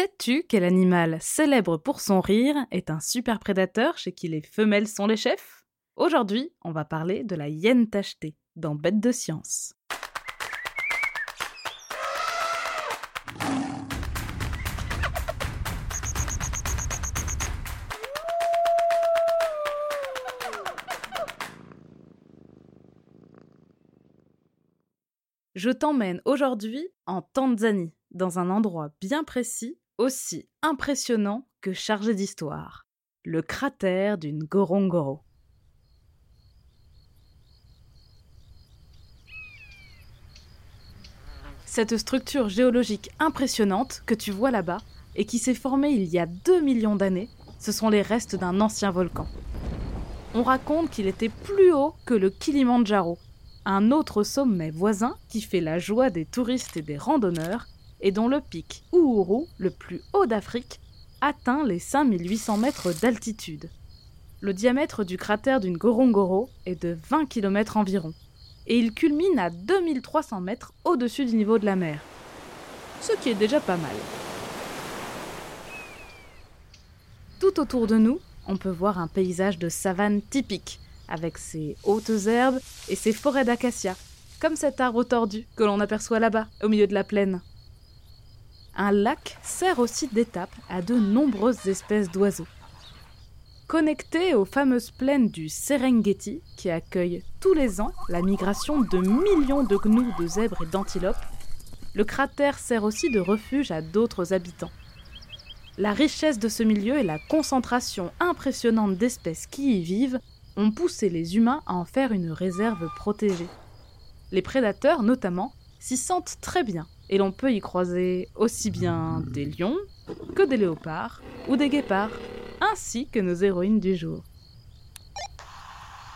Sais-tu quel animal célèbre pour son rire est un super prédateur chez qui les femelles sont les chefs? Aujourd'hui, on va parler de la hyène tachetée dans Bête de science. Je t'emmène aujourd'hui en Tanzanie, dans un endroit bien précis, aussi impressionnant que chargé d'histoire, le cratère d'une Gorongoro. Cette structure géologique impressionnante que tu vois là-bas et qui s'est formée il y a 2 millions d'années, ce sont les restes d'un ancien volcan. On raconte qu'il était plus haut que le Kilimandjaro, un autre sommet voisin qui fait la joie des touristes et des randonneurs et dont le pic Uhuru, le plus haut d'Afrique, atteint les 5800 mètres d'altitude. Le diamètre du cratère d'une Gorongoro est de 20 km environ, et il culmine à 2300 mètres au-dessus du niveau de la mer, ce qui est déjà pas mal. Tout autour de nous, on peut voir un paysage de savane typique, avec ses hautes herbes et ses forêts d'acacias, comme cet arbre tordu que l'on aperçoit là-bas, au milieu de la plaine. Un lac sert aussi d'étape à de nombreuses espèces d'oiseaux. Connecté aux fameuses plaines du Serengeti, qui accueillent tous les ans la migration de millions de gnous, de zèbres et d'antilopes, le cratère sert aussi de refuge à d'autres habitants. La richesse de ce milieu et la concentration impressionnante d'espèces qui y vivent ont poussé les humains à en faire une réserve protégée. Les prédateurs, notamment, s'y sentent très bien, et l'on peut y croiser aussi bien des lions que des léopards ou des guépards, ainsi que nos héroïnes du jour.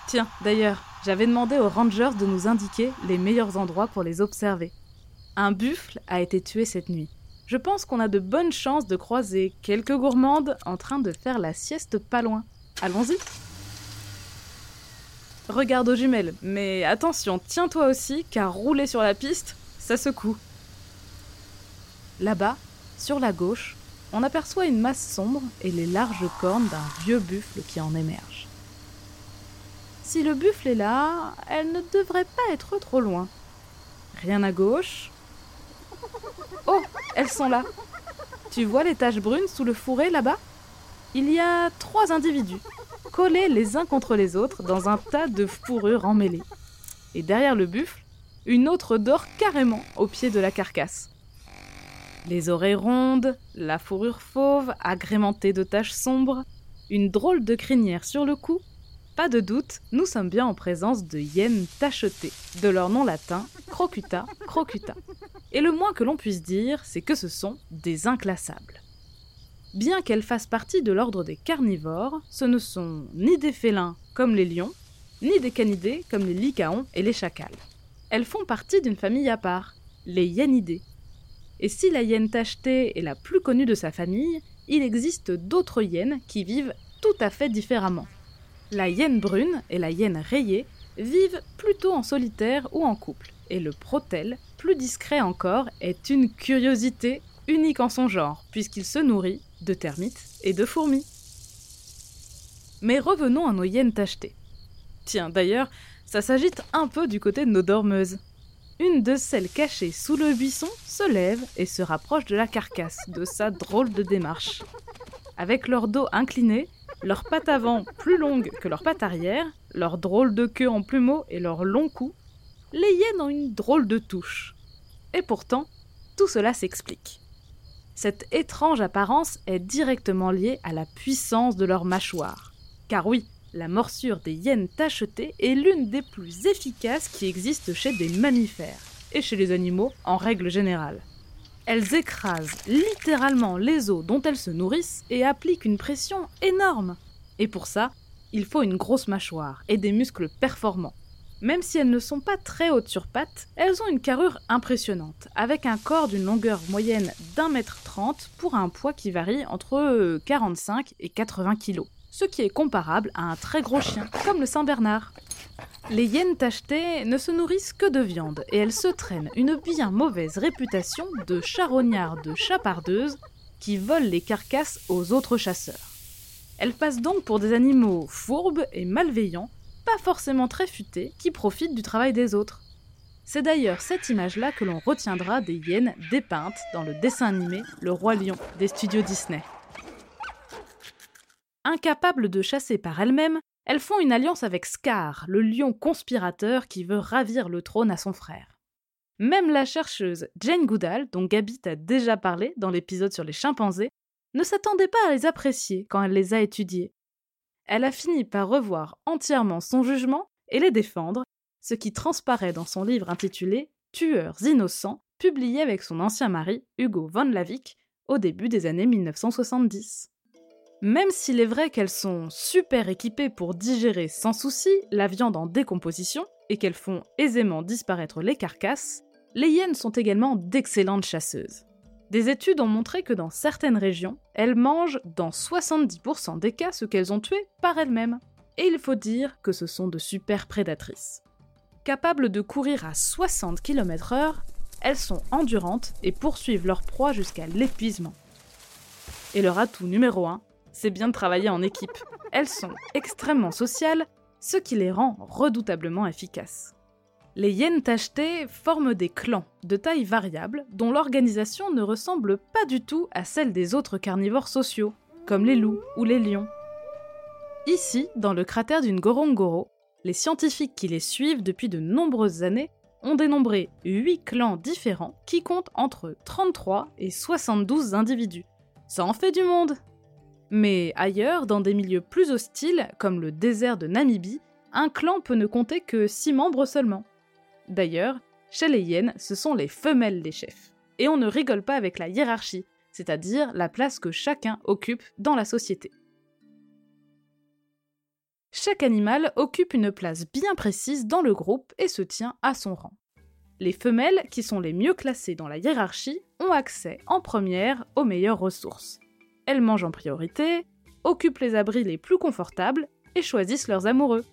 Tiens, d'ailleurs, j'avais demandé aux rangers de nous indiquer les meilleurs endroits pour les observer. Un buffle a été tué cette nuit. Je pense qu'on a de bonnes chances de croiser quelques gourmandes en train de faire la sieste pas loin. Allons-y Regarde aux jumelles, mais attention, tiens-toi aussi, car rouler sur la piste, ça secoue. Là-bas, sur la gauche, on aperçoit une masse sombre et les larges cornes d'un vieux buffle qui en émerge. Si le buffle est là, elle ne devrait pas être trop loin. Rien à gauche. Oh, elles sont là. Tu vois les taches brunes sous le fourré là-bas? Il y a trois individus, collés les uns contre les autres dans un tas de fourrures emmêlées. Et derrière le buffle, une autre dort carrément au pied de la carcasse. Les oreilles rondes, la fourrure fauve agrémentée de taches sombres, une drôle de crinière sur le cou. Pas de doute, nous sommes bien en présence de hyènes tachetées, de leur nom latin Crocuta crocuta. Et le moins que l'on puisse dire, c'est que ce sont des inclassables. Bien qu'elles fassent partie de l'ordre des carnivores, ce ne sont ni des félins comme les lions, ni des canidés comme les lycaons et les chacals. Elles font partie d'une famille à part, les hyènidés, et si la hyène tachetée est la plus connue de sa famille, il existe d'autres hyènes qui vivent tout à fait différemment. La hyène brune et la hyène rayée vivent plutôt en solitaire ou en couple, et le protel, plus discret encore, est une curiosité unique en son genre, puisqu'il se nourrit de termites et de fourmis. Mais revenons à nos hyènes tachetées. Tiens, d'ailleurs, ça s'agite un peu du côté de nos dormeuses. Une de celles cachées sous le buisson se lève et se rapproche de la carcasse de sa drôle de démarche. Avec leur dos incliné, leurs pattes avant plus longues que leurs pattes arrière, leur drôle de queue en plumeau et leur long cou, les hyènes ont une drôle de touche. Et pourtant, tout cela s'explique. Cette étrange apparence est directement liée à la puissance de leur mâchoire. Car oui, la morsure des hyènes tachetées est l'une des plus efficaces qui existent chez des mammifères et chez les animaux en règle générale. Elles écrasent littéralement les os dont elles se nourrissent et appliquent une pression énorme. Et pour ça, il faut une grosse mâchoire et des muscles performants. Même si elles ne sont pas très hautes sur pattes, elles ont une carrure impressionnante, avec un corps d'une longueur moyenne d'un mètre trente pour un poids qui varie entre 45 et 80 kg ce qui est comparable à un très gros chien, comme le Saint-Bernard. Les hyènes tachetées ne se nourrissent que de viande et elles se traînent une bien mauvaise réputation de charognards de chapardeuses qui volent les carcasses aux autres chasseurs. Elles passent donc pour des animaux fourbes et malveillants, pas forcément très futés, qui profitent du travail des autres. C'est d'ailleurs cette image-là que l'on retiendra des hyènes dépeintes dans le dessin animé Le Roi Lion des studios Disney. Incapables de chasser par elles-mêmes, elles font une alliance avec Scar, le lion conspirateur qui veut ravir le trône à son frère. Même la chercheuse Jane Goodall, dont Gabi t'a déjà parlé dans l'épisode sur les chimpanzés, ne s'attendait pas à les apprécier quand elle les a étudiés. Elle a fini par revoir entièrement son jugement et les défendre, ce qui transparaît dans son livre intitulé Tueurs innocents, publié avec son ancien mari, Hugo von Lavick, au début des années 1970. Même s'il est vrai qu'elles sont super équipées pour digérer sans souci la viande en décomposition et qu'elles font aisément disparaître les carcasses, les hyènes sont également d'excellentes chasseuses. Des études ont montré que dans certaines régions, elles mangent dans 70% des cas ce qu'elles ont tué par elles-mêmes. Et il faut dire que ce sont de super prédatrices. Capables de courir à 60 km/h, elles sont endurantes et poursuivent leur proie jusqu'à l'épuisement. Et leur atout numéro 1, c'est bien de travailler en équipe. Elles sont extrêmement sociales, ce qui les rend redoutablement efficaces. Les hyènes tachetées forment des clans de taille variable dont l'organisation ne ressemble pas du tout à celle des autres carnivores sociaux, comme les loups ou les lions. Ici, dans le cratère d'une Gorongoro, les scientifiques qui les suivent depuis de nombreuses années ont dénombré 8 clans différents qui comptent entre 33 et 72 individus. Ça en fait du monde Mais ailleurs, dans des milieux plus hostiles, comme le désert de Namibie, un clan peut ne compter que 6 membres seulement. D'ailleurs, chez les hyènes, ce sont les femelles les chefs. Et on ne rigole pas avec la hiérarchie, c'est-à-dire la place que chacun occupe dans la société. Chaque animal occupe une place bien précise dans le groupe et se tient à son rang. Les femelles, qui sont les mieux classées dans la hiérarchie, ont accès en première aux meilleures ressources. Elles mangent en priorité, occupent les abris les plus confortables et choisissent leurs amoureux.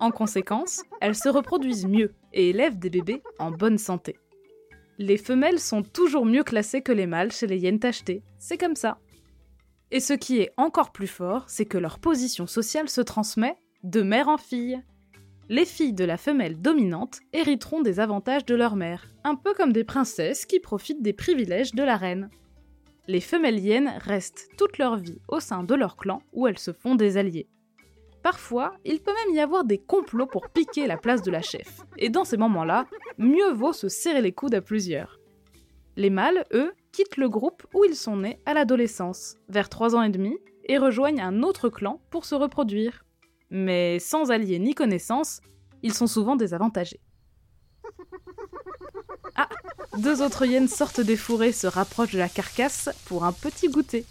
En conséquence, elles se reproduisent mieux et élèvent des bébés en bonne santé. Les femelles sont toujours mieux classées que les mâles chez les hyènes tachetées, c'est comme ça. Et ce qui est encore plus fort, c'est que leur position sociale se transmet de mère en fille. Les filles de la femelle dominante hériteront des avantages de leur mère, un peu comme des princesses qui profitent des privilèges de la reine. Les femelles hyènes restent toute leur vie au sein de leur clan où elles se font des alliés. Parfois, il peut même y avoir des complots pour piquer la place de la chef. Et dans ces moments-là, mieux vaut se serrer les coudes à plusieurs. Les mâles, eux, quittent le groupe où ils sont nés à l'adolescence, vers 3 ans et demi, et rejoignent un autre clan pour se reproduire. Mais sans alliés ni connaissances, ils sont souvent désavantagés. Deux autres hyènes sortent des fourrés, se rapprochent de la carcasse pour un petit goûter.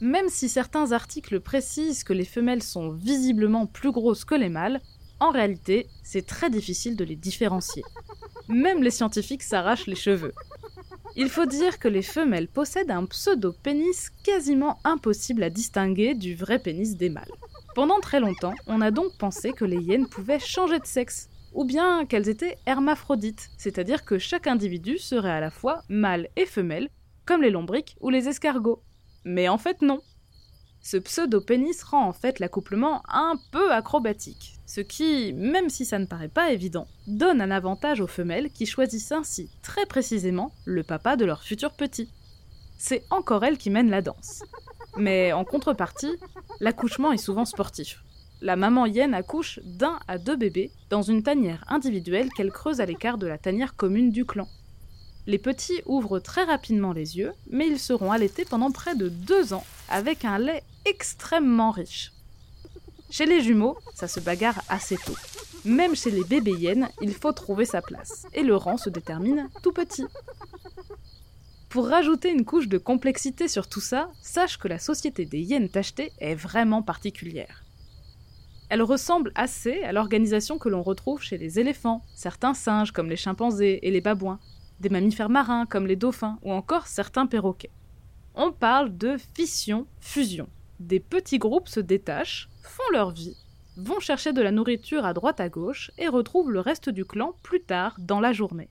Même si certains articles précisent que les femelles sont visiblement plus grosses que les mâles, en réalité, c'est très difficile de les différencier. Même les scientifiques s'arrachent les cheveux. Il faut dire que les femelles possèdent un pseudo-pénis quasiment impossible à distinguer du vrai pénis des mâles. Pendant très longtemps, on a donc pensé que les hyènes pouvaient changer de sexe, ou bien qu'elles étaient hermaphrodites, c'est-à-dire que chaque individu serait à la fois mâle et femelle, comme les lombriques ou les escargots. Mais en fait non. Ce pseudo-pénis rend en fait l'accouplement un peu acrobatique, ce qui, même si ça ne paraît pas évident, donne un avantage aux femelles qui choisissent ainsi très précisément le papa de leur futur petit. C'est encore elles qui mènent la danse. Mais en contrepartie, l'accouchement est souvent sportif. La maman hyène accouche d'un à deux bébés dans une tanière individuelle qu'elle creuse à l'écart de la tanière commune du clan. Les petits ouvrent très rapidement les yeux, mais ils seront allaités pendant près de deux ans, avec un lait extrêmement riche. Chez les jumeaux, ça se bagarre assez tôt. Même chez les bébés hyènes, il faut trouver sa place, et le rang se détermine tout petit. Pour rajouter une couche de complexité sur tout ça, sache que la société des hyènes tachetées est vraiment particulière. Elle ressemble assez à l'organisation que l'on retrouve chez les éléphants, certains singes comme les chimpanzés et les babouins, des mammifères marins comme les dauphins ou encore certains perroquets. On parle de fission-fusion. Des petits groupes se détachent, font leur vie, vont chercher de la nourriture à droite à gauche et retrouvent le reste du clan plus tard dans la journée.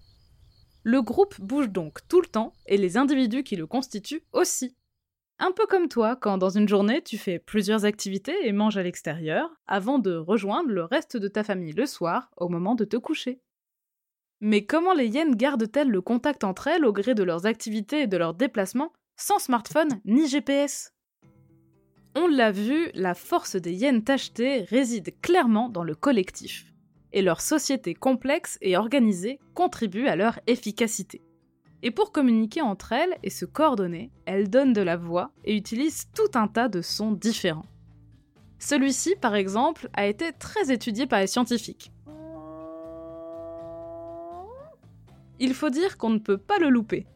Le groupe bouge donc tout le temps et les individus qui le constituent aussi. Un peu comme toi quand dans une journée tu fais plusieurs activités et manges à l'extérieur avant de rejoindre le reste de ta famille le soir au moment de te coucher. Mais comment les hyènes gardent-elles le contact entre elles au gré de leurs activités et de leurs déplacements sans smartphone ni GPS On l'a vu, la force des hyènes tachetées réside clairement dans le collectif. Et leur société complexe et organisée contribue à leur efficacité. Et pour communiquer entre elles et se coordonner, elles donnent de la voix et utilisent tout un tas de sons différents. Celui-ci, par exemple, a été très étudié par les scientifiques. Il faut dire qu'on ne peut pas le louper.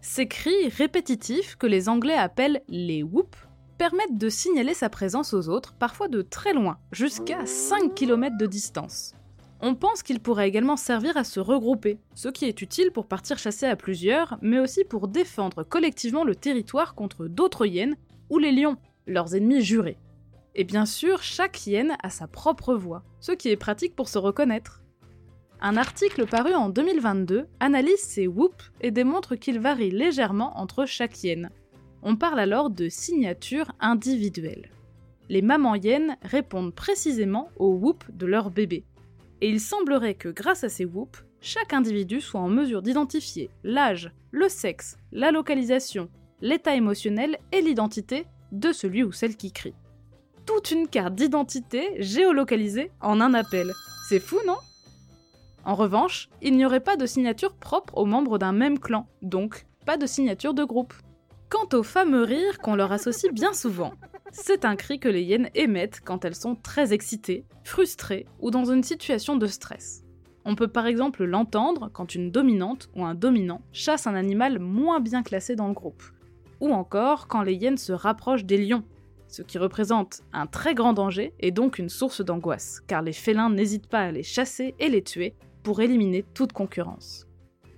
Ces cris répétitifs, que les Anglais appellent les whoops, permettent de signaler sa présence aux autres, parfois de très loin, jusqu'à 5 km de distance. On pense qu'il pourrait également servir à se regrouper, ce qui est utile pour partir chasser à plusieurs, mais aussi pour défendre collectivement le territoire contre d'autres hyènes ou les lions, leurs ennemis jurés. Et bien sûr, chaque hyène a sa propre voix, ce qui est pratique pour se reconnaître. Un article paru en 2022 analyse ces whoops et démontre qu'ils varient légèrement entre chaque hyène. On parle alors de signature individuelle. Les mamans hyènes répondent précisément aux whoops de leur bébé. Et il semblerait que grâce à ces whoops, chaque individu soit en mesure d'identifier l'âge, le sexe, la localisation, l'état émotionnel et l'identité de celui ou celle qui crie. Toute une carte d'identité géolocalisée en un appel. C'est fou, non? En revanche, il n'y aurait pas de signature propre aux membres d'un même clan, donc pas de signature de groupe. Quant au fameux rire qu'on leur associe bien souvent, c'est un cri que les hyènes émettent quand elles sont très excitées, frustrées ou dans une situation de stress. On peut par exemple l'entendre quand une dominante ou un dominant chasse un animal moins bien classé dans le groupe, ou encore quand les hyènes se rapprochent des lions, ce qui représente un très grand danger et donc une source d'angoisse, car les félins n'hésitent pas à les chasser et les tuer pour éliminer toute concurrence.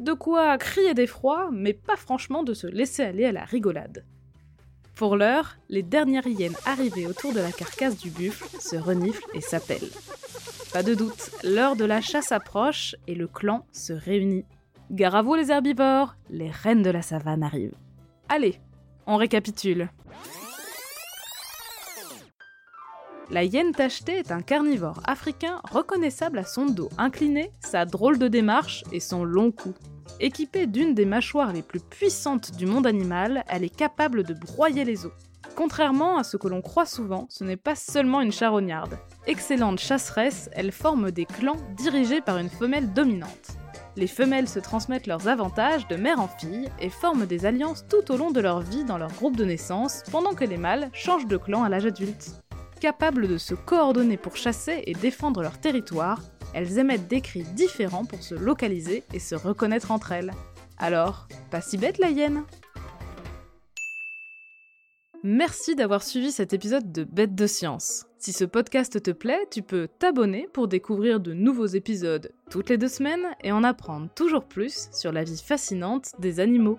De quoi crier d'effroi, mais pas franchement de se laisser aller à la rigolade. Pour l'heure, les dernières hyènes arrivées autour de la carcasse du buffle se reniflent et s'appellent. Pas de doute, l'heure de la chasse approche et le clan se réunit. Gare à vous les herbivores, les reines de la savane arrivent. Allez, on récapitule. La hyène tachetée est un carnivore africain reconnaissable à son dos incliné, sa drôle de démarche et son long cou. Équipée d'une des mâchoires les plus puissantes du monde animal, elle est capable de broyer les os. Contrairement à ce que l'on croit souvent, ce n'est pas seulement une charognarde. Excellente chasseresse, elle forme des clans dirigés par une femelle dominante. Les femelles se transmettent leurs avantages de mère en fille et forment des alliances tout au long de leur vie dans leur groupe de naissance, pendant que les mâles changent de clan à l'âge adulte. Capables de se coordonner pour chasser et défendre leur territoire, elles émettent des cris différents pour se localiser et se reconnaître entre elles. Alors, pas si bête la hyène Merci d'avoir suivi cet épisode de Bête de Science. Si ce podcast te plaît, tu peux t'abonner pour découvrir de nouveaux épisodes toutes les deux semaines et en apprendre toujours plus sur la vie fascinante des animaux.